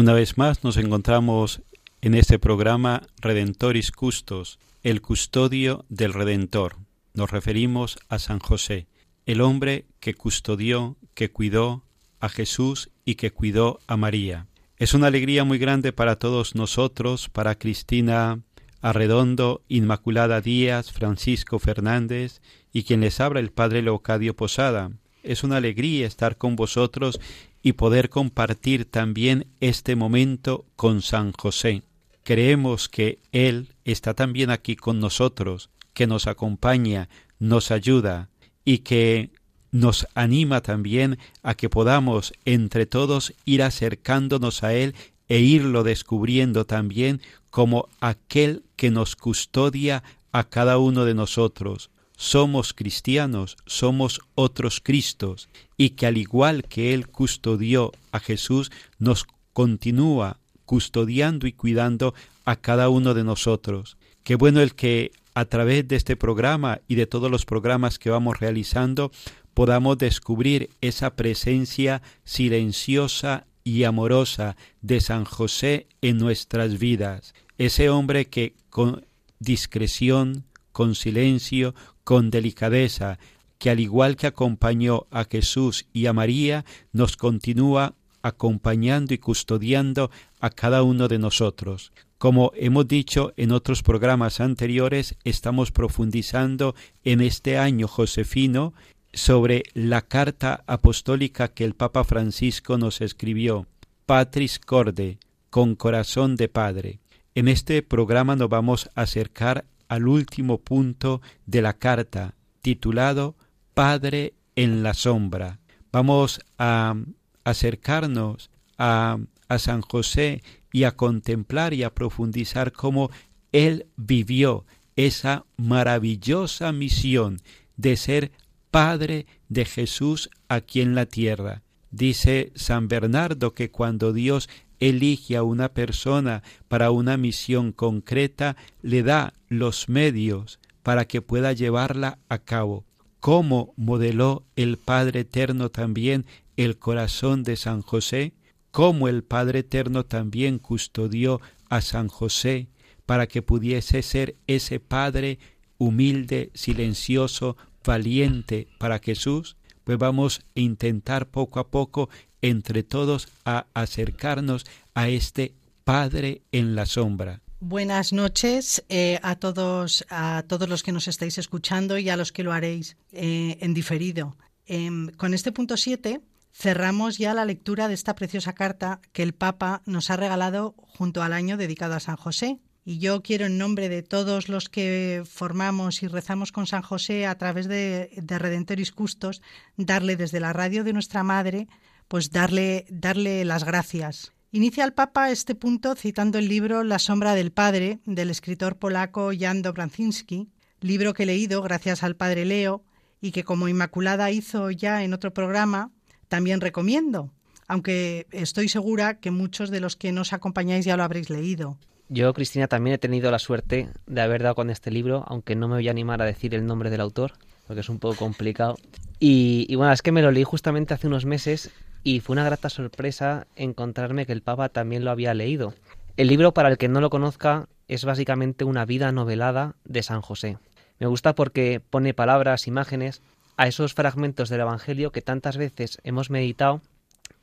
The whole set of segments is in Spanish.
Una vez más nos encontramos en este programa Redentoris Custos, el custodio del Redentor. Nos referimos a San José, el hombre que custodió, que cuidó a Jesús y que cuidó a María. Es una alegría muy grande para todos nosotros, para Cristina Arredondo, Inmaculada Díaz, Francisco Fernández y quien les habla el Padre Leocadio Posada. Es una alegría estar con vosotros y poder compartir también este momento con San José. Creemos que Él está también aquí con nosotros, que nos acompaña, nos ayuda y que nos anima también a que podamos entre todos ir acercándonos a Él e irlo descubriendo también como aquel que nos custodia a cada uno de nosotros. Somos cristianos, somos otros Cristos, y que al igual que Él custodió a Jesús, nos continúa custodiando y cuidando a cada uno de nosotros. Qué bueno el que a través de este programa y de todos los programas que vamos realizando podamos descubrir esa presencia silenciosa y amorosa de San José en nuestras vidas, ese hombre que con discreción, con silencio, con delicadeza, que al igual que acompañó a Jesús y a María, nos continúa acompañando y custodiando a cada uno de nosotros. Como hemos dicho en otros programas anteriores, estamos profundizando en este año josefino sobre la carta apostólica que el Papa Francisco nos escribió, Patris Corde, con corazón de Padre. En este programa nos vamos a acercar al último punto de la carta, titulado Padre en la sombra. Vamos a acercarnos a, a San José y a contemplar y a profundizar cómo él vivió esa maravillosa misión de ser Padre de Jesús aquí en la tierra. Dice San Bernardo que cuando Dios elige a una persona para una misión concreta, le da los medios para que pueda llevarla a cabo. ¿Cómo modeló el Padre Eterno también el corazón de San José? ¿Cómo el Padre Eterno también custodió a San José para que pudiese ser ese Padre humilde, silencioso, valiente para Jesús? Pues vamos a intentar poco a poco entre todos a acercarnos a este Padre en la sombra. Buenas noches eh, a todos a todos los que nos estáis escuchando y a los que lo haréis eh, en diferido. Em, con este punto 7 cerramos ya la lectura de esta preciosa carta que el Papa nos ha regalado junto al año dedicado a San José. Y yo quiero, en nombre de todos los que formamos y rezamos con San José a través de, de Redentoris Custos, darle desde la radio de nuestra Madre pues darle, darle las gracias. Inicia el Papa este punto citando el libro La sombra del Padre del escritor polaco Jan Dobranzinski, libro que he leído gracias al Padre Leo y que como Inmaculada hizo ya en otro programa, también recomiendo, aunque estoy segura que muchos de los que nos acompañáis ya lo habréis leído. Yo, Cristina, también he tenido la suerte de haber dado con este libro, aunque no me voy a animar a decir el nombre del autor, porque es un poco complicado. Y, bueno, es que me lo leí justamente hace unos meses y fue una grata sorpresa encontrarme que el Papa también lo había leído. El libro, para el que no lo conozca, es básicamente una vida novelada de San José. Me gusta porque pone palabras, imágenes a esos fragmentos del Evangelio que tantas veces hemos meditado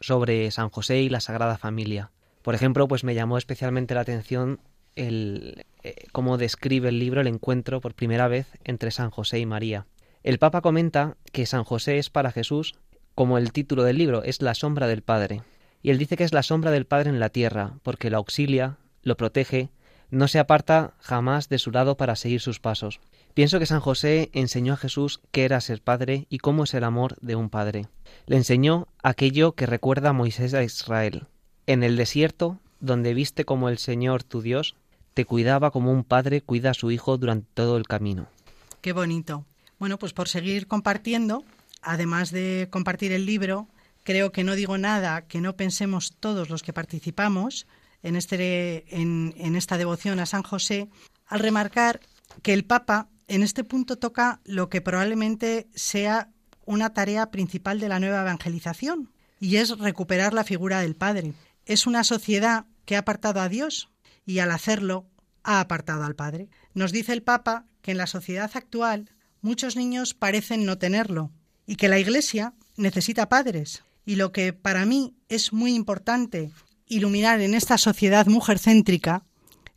sobre San José y la Sagrada Familia. Por ejemplo, pues me llamó especialmente la atención el eh, cómo describe el libro el encuentro por primera vez entre San José y María. El Papa comenta que San José es para Jesús como el título del libro, es la sombra del Padre. Y él dice que es la sombra del Padre en la tierra, porque lo auxilia, lo protege, no se aparta jamás de su lado para seguir sus pasos. Pienso que San José enseñó a Jesús qué era ser padre y cómo es el amor de un padre. Le enseñó aquello que recuerda a Moisés a Israel. En el desierto, donde viste como el Señor tu Dios te cuidaba como un padre cuida a su hijo durante todo el camino. Qué bonito. Bueno, pues por seguir compartiendo, además de compartir el libro, creo que no digo nada que no pensemos todos los que participamos en, este, en, en esta devoción a San José, al remarcar que el Papa en este punto toca lo que probablemente sea una tarea principal de la nueva evangelización, y es recuperar la figura del Padre. Es una sociedad que ha apartado a Dios y al hacerlo ha apartado al Padre. Nos dice el Papa que en la sociedad actual muchos niños parecen no tenerlo, y que la Iglesia necesita padres. Y lo que para mí es muy importante iluminar en esta sociedad mujercéntrica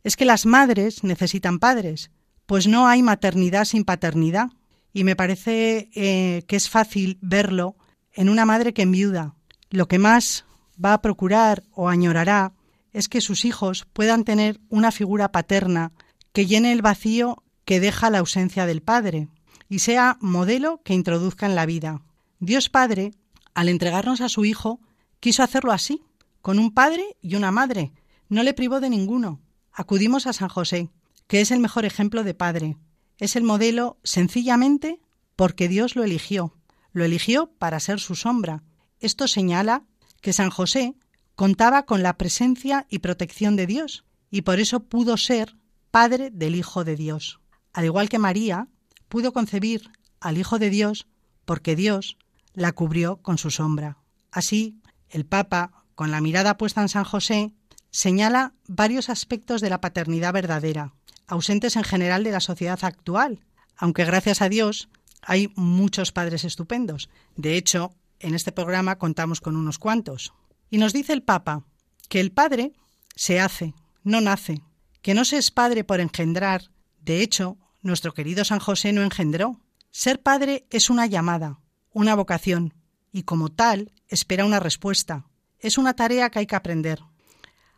es que las madres necesitan padres, pues no hay maternidad sin paternidad. Y me parece eh, que es fácil verlo en una madre que enviuda. Lo que más va a procurar o añorará es que sus hijos puedan tener una figura paterna que llene el vacío que deja la ausencia del padre y sea modelo que introduzca en la vida. Dios Padre, al entregarnos a su Hijo, quiso hacerlo así, con un padre y una madre. No le privó de ninguno. Acudimos a San José, que es el mejor ejemplo de padre. Es el modelo sencillamente porque Dios lo eligió. Lo eligió para ser su sombra. Esto señala que San José contaba con la presencia y protección de Dios, y por eso pudo ser padre del Hijo de Dios. Al igual que María, pudo concebir al Hijo de Dios porque Dios la cubrió con su sombra. Así, el Papa, con la mirada puesta en San José, señala varios aspectos de la paternidad verdadera, ausentes en general de la sociedad actual, aunque gracias a Dios hay muchos padres estupendos. De hecho, en este programa contamos con unos cuantos. Y nos dice el Papa que el padre se hace, no nace, que no se es padre por engendrar, de hecho, nuestro querido San José no engendró. Ser padre es una llamada, una vocación, y como tal espera una respuesta. Es una tarea que hay que aprender.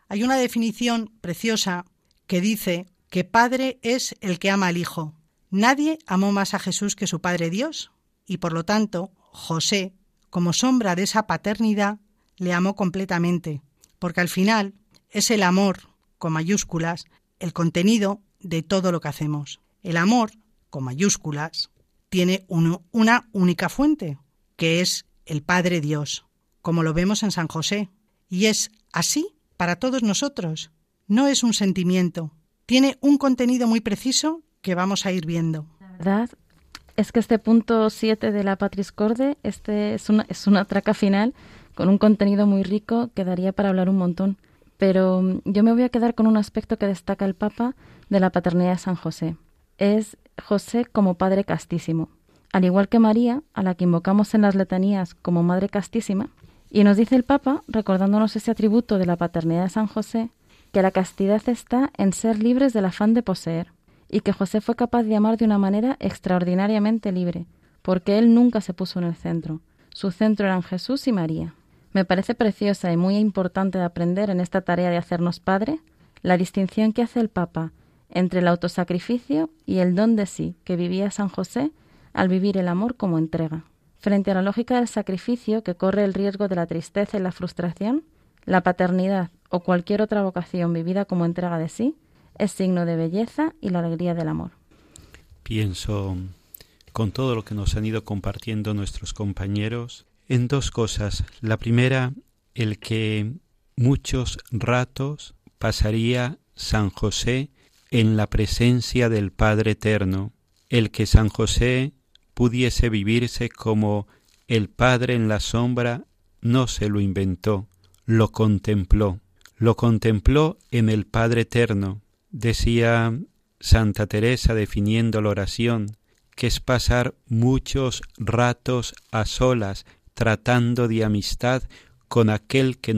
Hay una definición preciosa que dice que padre es el que ama al Hijo. Nadie amó más a Jesús que su Padre Dios, y por lo tanto, José, como sombra de esa paternidad, le amó completamente, porque al final es el amor, con mayúsculas, el contenido de todo lo que hacemos. El amor, con mayúsculas, tiene una única fuente, que es el Padre Dios, como lo vemos en San José. Y es así para todos nosotros. No es un sentimiento, tiene un contenido muy preciso que vamos a ir viendo. La verdad es que este punto 7 de la Patris Corde este es, una, es una traca final con un contenido muy rico que daría para hablar un montón. Pero mm, yo me voy a quedar con un aspecto que destaca el Papa de la paternidad de San José. Es José como Padre Castísimo, al igual que María, a la que invocamos en las letanías como Madre Castísima, y nos dice el Papa, recordándonos ese atributo de la paternidad de San José, que la castidad está en ser libres del afán de poseer, y que José fue capaz de amar de una manera extraordinariamente libre, porque él nunca se puso en el centro. Su centro eran Jesús y María. Me parece preciosa y muy importante de aprender en esta tarea de hacernos padre la distinción que hace el Papa entre el autosacrificio y el don de sí que vivía San José al vivir el amor como entrega. Frente a la lógica del sacrificio que corre el riesgo de la tristeza y la frustración, la paternidad o cualquier otra vocación vivida como entrega de sí es signo de belleza y la alegría del amor. Pienso, con todo lo que nos han ido compartiendo nuestros compañeros, en dos cosas. La primera, el que muchos ratos pasaría San José en la presencia del Padre Eterno, el que San José pudiese vivirse como el Padre en la sombra, no se lo inventó, lo contempló, lo contempló en el Padre Eterno. Decía Santa Teresa definiendo la oración, que es pasar muchos ratos a solas tratando de amistad con aquel que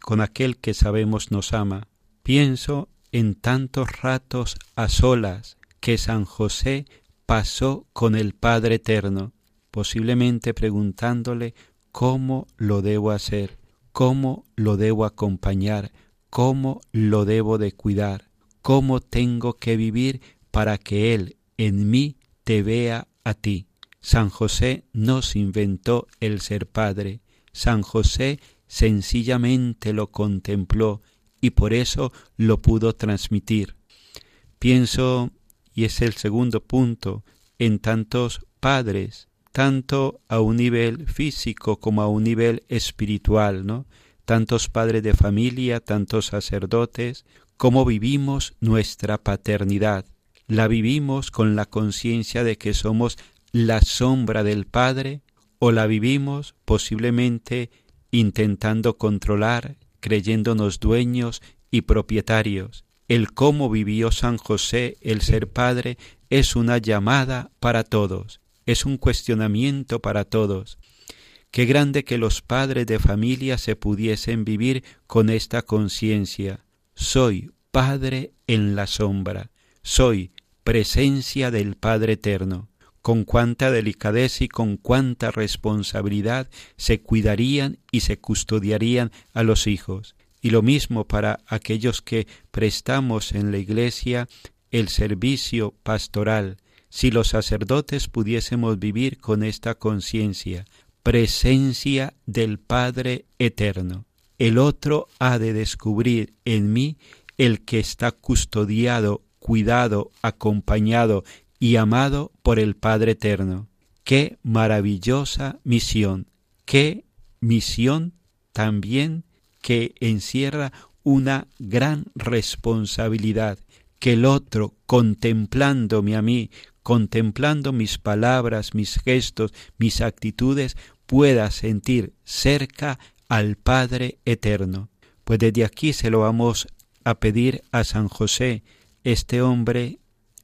con aquel que sabemos nos ama. Pienso en tantos ratos a solas que San José pasó con el Padre Eterno, posiblemente preguntándole cómo lo debo hacer, cómo lo debo acompañar, cómo lo debo de cuidar, cómo tengo que vivir para que Él en mí te vea a ti. San José no se inventó el ser padre, San José sencillamente lo contempló y por eso lo pudo transmitir. Pienso, y es el segundo punto, en tantos padres, tanto a un nivel físico como a un nivel espiritual, ¿no? Tantos padres de familia, tantos sacerdotes, cómo vivimos nuestra paternidad. La vivimos con la conciencia de que somos la sombra del Padre o la vivimos posiblemente intentando controlar, creyéndonos dueños y propietarios. El cómo vivió San José el ser Padre es una llamada para todos, es un cuestionamiento para todos. Qué grande que los padres de familia se pudiesen vivir con esta conciencia. Soy Padre en la sombra, soy presencia del Padre Eterno con cuánta delicadeza y con cuánta responsabilidad se cuidarían y se custodiarían a los hijos. Y lo mismo para aquellos que prestamos en la Iglesia el servicio pastoral, si los sacerdotes pudiésemos vivir con esta conciencia, presencia del Padre Eterno. El otro ha de descubrir en mí el que está custodiado, cuidado, acompañado y amado por el Padre Eterno. Qué maravillosa misión, qué misión también que encierra una gran responsabilidad, que el otro, contemplándome a mí, contemplando mis palabras, mis gestos, mis actitudes, pueda sentir cerca al Padre Eterno. Pues desde aquí se lo vamos a pedir a San José, este hombre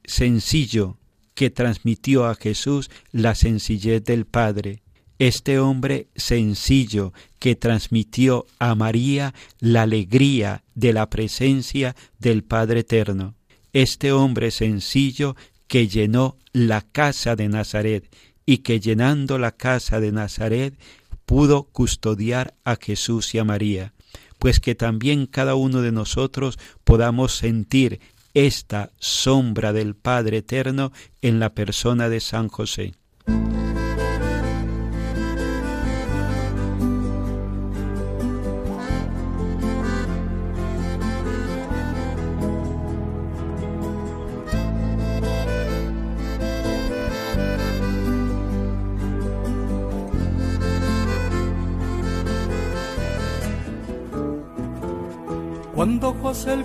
sencillo, que transmitió a Jesús la sencillez del Padre, este hombre sencillo que transmitió a María la alegría de la presencia del Padre Eterno, este hombre sencillo que llenó la casa de Nazaret y que llenando la casa de Nazaret pudo custodiar a Jesús y a María, pues que también cada uno de nosotros podamos sentir esta sombra del Padre Eterno en la persona de San José.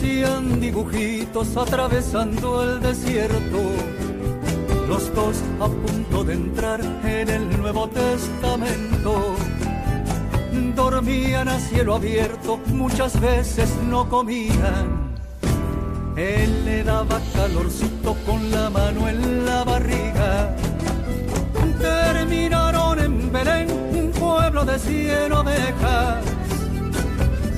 Parecían dibujitos atravesando el desierto. Los dos a punto de entrar en el Nuevo Testamento. Dormían a cielo abierto, muchas veces no comían. Él le daba calorcito con la mano en la barriga. Terminaron en Belén, un pueblo de cien ovejas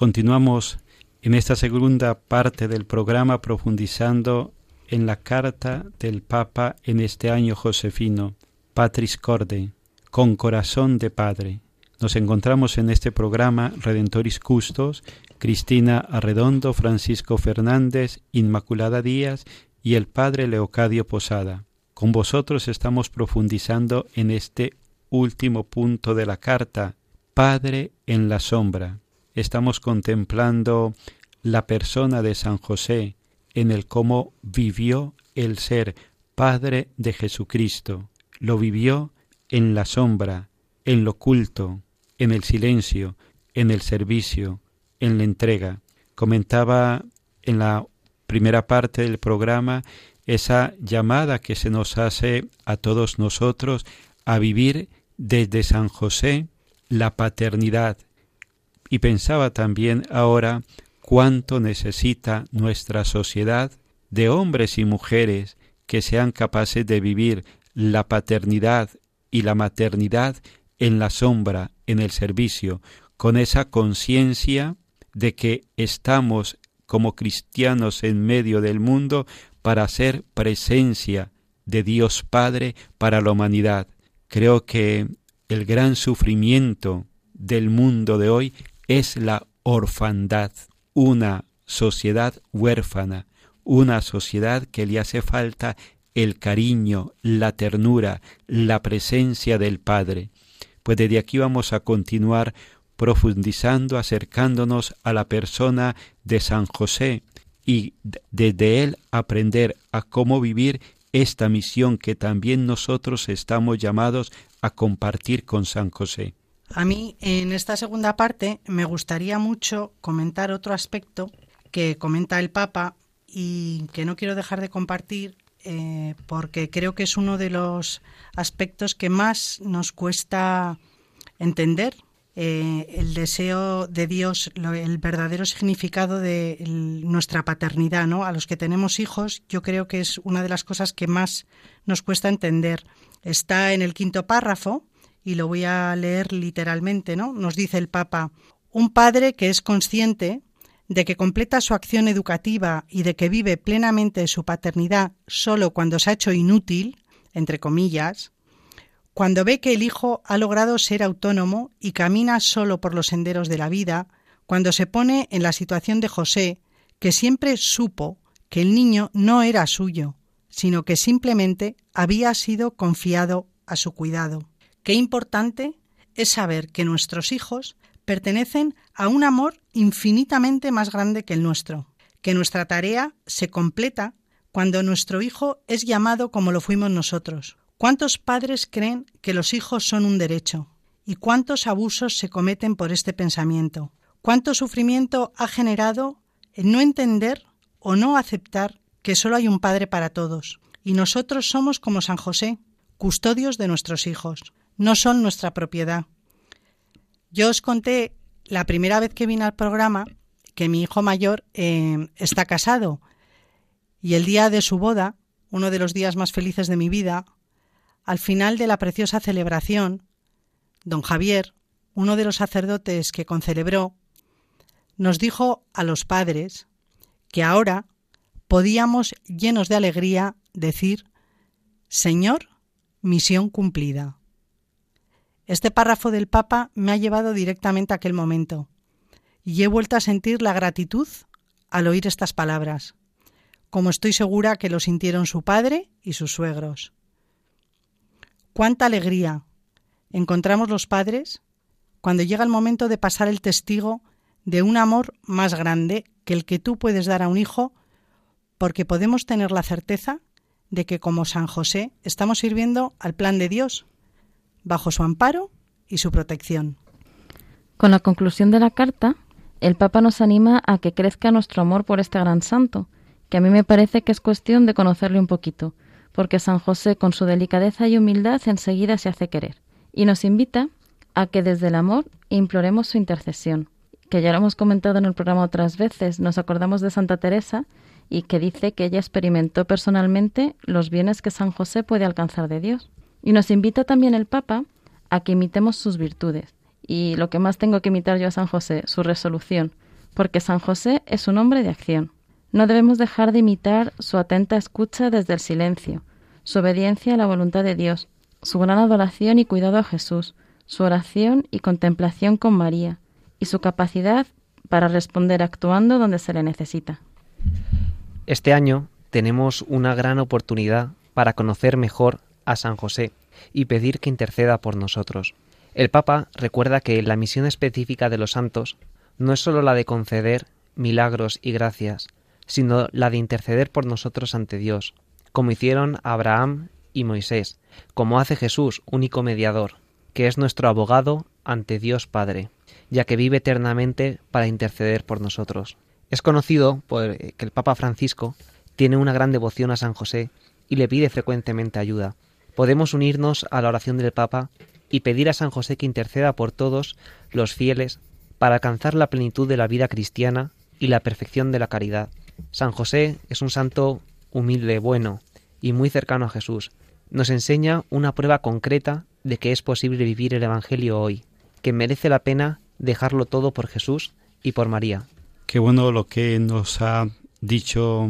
Continuamos en esta segunda parte del programa profundizando en la carta del Papa en este año josefino, Patris Corde, con corazón de Padre. Nos encontramos en este programa Redentoris Custos, Cristina Arredondo, Francisco Fernández, Inmaculada Díaz y el Padre Leocadio Posada. Con vosotros estamos profundizando en este último punto de la carta, Padre en la sombra estamos contemplando la persona de San José en el cómo vivió el ser Padre de Jesucristo. Lo vivió en la sombra, en lo oculto, en el silencio, en el servicio, en la entrega. Comentaba en la primera parte del programa esa llamada que se nos hace a todos nosotros a vivir desde San José la paternidad, y pensaba también ahora cuánto necesita nuestra sociedad de hombres y mujeres que sean capaces de vivir la paternidad y la maternidad en la sombra, en el servicio, con esa conciencia de que estamos como cristianos en medio del mundo para ser presencia de Dios Padre para la humanidad. Creo que el gran sufrimiento del mundo de hoy es la orfandad, una sociedad huérfana, una sociedad que le hace falta el cariño, la ternura, la presencia del Padre. Pues desde aquí vamos a continuar profundizando, acercándonos a la persona de San José y desde él aprender a cómo vivir esta misión que también nosotros estamos llamados a compartir con San José. A mí, en esta segunda parte, me gustaría mucho comentar otro aspecto que comenta el Papa y que no quiero dejar de compartir eh, porque creo que es uno de los aspectos que más nos cuesta entender. Eh, el deseo de Dios, el verdadero significado de nuestra paternidad, ¿no? A los que tenemos hijos, yo creo que es una de las cosas que más nos cuesta entender. Está en el quinto párrafo, y lo voy a leer literalmente, ¿no? Nos dice el Papa, un padre que es consciente de que completa su acción educativa y de que vive plenamente su paternidad solo cuando se ha hecho inútil, entre comillas, cuando ve que el hijo ha logrado ser autónomo y camina solo por los senderos de la vida, cuando se pone en la situación de José, que siempre supo que el niño no era suyo, sino que simplemente había sido confiado a su cuidado. Qué importante es saber que nuestros hijos pertenecen a un amor infinitamente más grande que el nuestro. que nuestra tarea se completa cuando nuestro hijo es llamado como lo fuimos nosotros. ¿Cuántos padres creen que los hijos son un derecho? ¿Y cuántos abusos se cometen por este pensamiento? ¿Cuánto sufrimiento ha generado el no entender o no aceptar que solo hay un Padre para todos? Y nosotros somos como San José, custodios de nuestros hijos. No son nuestra propiedad. Yo os conté la primera vez que vine al programa que mi hijo mayor eh, está casado y el día de su boda, uno de los días más felices de mi vida, al final de la preciosa celebración, don Javier, uno de los sacerdotes que concelebró, nos dijo a los padres que ahora podíamos, llenos de alegría, decir, Señor, misión cumplida. Este párrafo del Papa me ha llevado directamente a aquel momento y he vuelto a sentir la gratitud al oír estas palabras, como estoy segura que lo sintieron su padre y sus suegros. Cuánta alegría encontramos los padres cuando llega el momento de pasar el testigo de un amor más grande que el que tú puedes dar a un hijo, porque podemos tener la certeza de que como San José estamos sirviendo al plan de Dios, bajo su amparo y su protección. Con la conclusión de la carta, el Papa nos anima a que crezca nuestro amor por este gran santo, que a mí me parece que es cuestión de conocerle un poquito, porque San José con su delicadeza y humildad enseguida se hace querer, y nos invita a que desde el amor imploremos su intercesión, que ya lo hemos comentado en el programa otras veces, nos acordamos de Santa Teresa y que dice que ella experimentó personalmente los bienes que San José puede alcanzar de Dios. Y nos invita también el Papa a que imitemos sus virtudes, y lo que más tengo que imitar yo a San José, su resolución, porque San José es un hombre de acción. No debemos dejar de imitar su atenta escucha desde el silencio, su obediencia a la voluntad de Dios, su gran adoración y cuidado a Jesús, su oración y contemplación con María, y su capacidad para responder actuando donde se le necesita. Este año tenemos una gran oportunidad para conocer mejor a San José y pedir que interceda por nosotros. El Papa recuerda que la misión específica de los santos no es sólo la de conceder milagros y gracias, sino la de interceder por nosotros ante Dios, como hicieron Abraham y Moisés, como hace Jesús, único mediador, que es nuestro abogado ante Dios Padre, ya que vive eternamente para interceder por nosotros. Es conocido por que el Papa Francisco tiene una gran devoción a San José y le pide frecuentemente ayuda. Podemos unirnos a la oración del Papa y pedir a San José que interceda por todos los fieles para alcanzar la plenitud de la vida cristiana y la perfección de la caridad. San José es un santo humilde, bueno y muy cercano a Jesús. Nos enseña una prueba concreta de que es posible vivir el Evangelio hoy, que merece la pena dejarlo todo por Jesús y por María. Qué bueno lo que nos ha dicho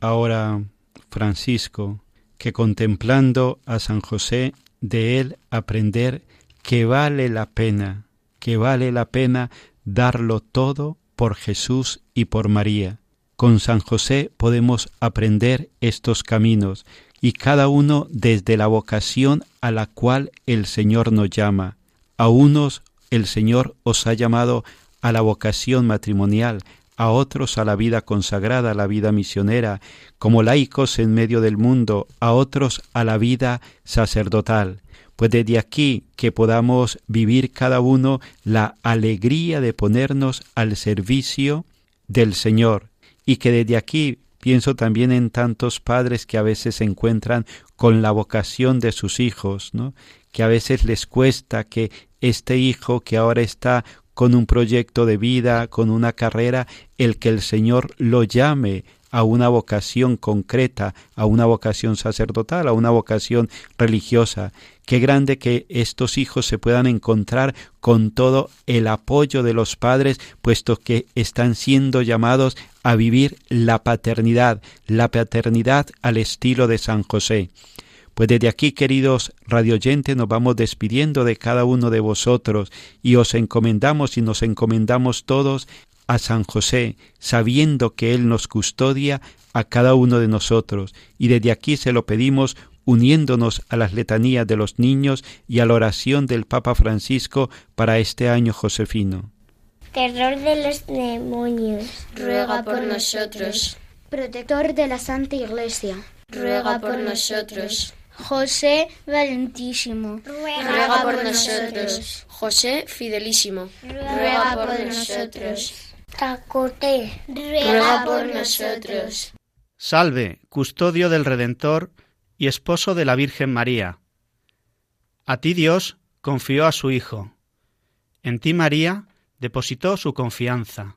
ahora Francisco, que contemplando a San José de él aprender que vale la pena, que vale la pena darlo todo por Jesús y por María. Con San José podemos aprender estos caminos y cada uno desde la vocación a la cual el Señor nos llama. A unos el Señor os ha llamado a la vocación matrimonial, a otros a la vida consagrada, a la vida misionera, como laicos en medio del mundo, a otros a la vida sacerdotal. Pues desde aquí que podamos vivir cada uno la alegría de ponernos al servicio del Señor y que desde aquí pienso también en tantos padres que a veces se encuentran con la vocación de sus hijos, ¿no? que a veces les cuesta que este hijo que ahora está con un proyecto de vida, con una carrera, el que el Señor lo llame a una vocación concreta, a una vocación sacerdotal, a una vocación religiosa. Qué grande que estos hijos se puedan encontrar con todo el apoyo de los padres, puesto que están siendo llamados a vivir la paternidad, la paternidad al estilo de San José. Pues desde aquí, queridos radioyentes, nos vamos despidiendo de cada uno de vosotros y os encomendamos y nos encomendamos todos a San José, sabiendo que Él nos custodia a cada uno de nosotros, y desde aquí se lo pedimos uniéndonos a las letanías de los niños y a la oración del Papa Francisco para este año josefino. terror de los demonios, ruega por nosotros. protector de la Santa Iglesia, ruega por nosotros. José Valentísimo, ruega por nosotros. José Fidelísimo, ruega por nosotros. Tacote, ruega por nosotros. Salve, custodio del Redentor y esposo de la Virgen María. A ti Dios confió a su Hijo. En ti María depositó su confianza.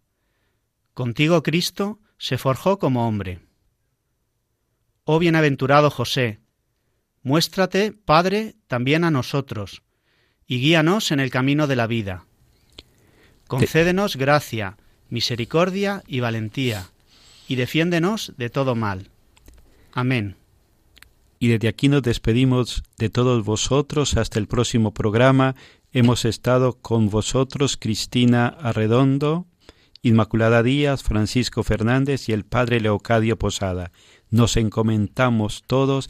Contigo Cristo se forjó como hombre. Oh bienaventurado José, muéstrate, Padre, también a nosotros, y guíanos en el camino de la vida. Concédenos gracia, misericordia y valentía, y defiéndenos de todo mal. Amén. Y desde aquí nos despedimos de todos vosotros hasta el próximo programa. Hemos estado con vosotros Cristina Arredondo, Inmaculada Díaz, Francisco Fernández y el Padre Leocadio Posada. Nos encomendamos todos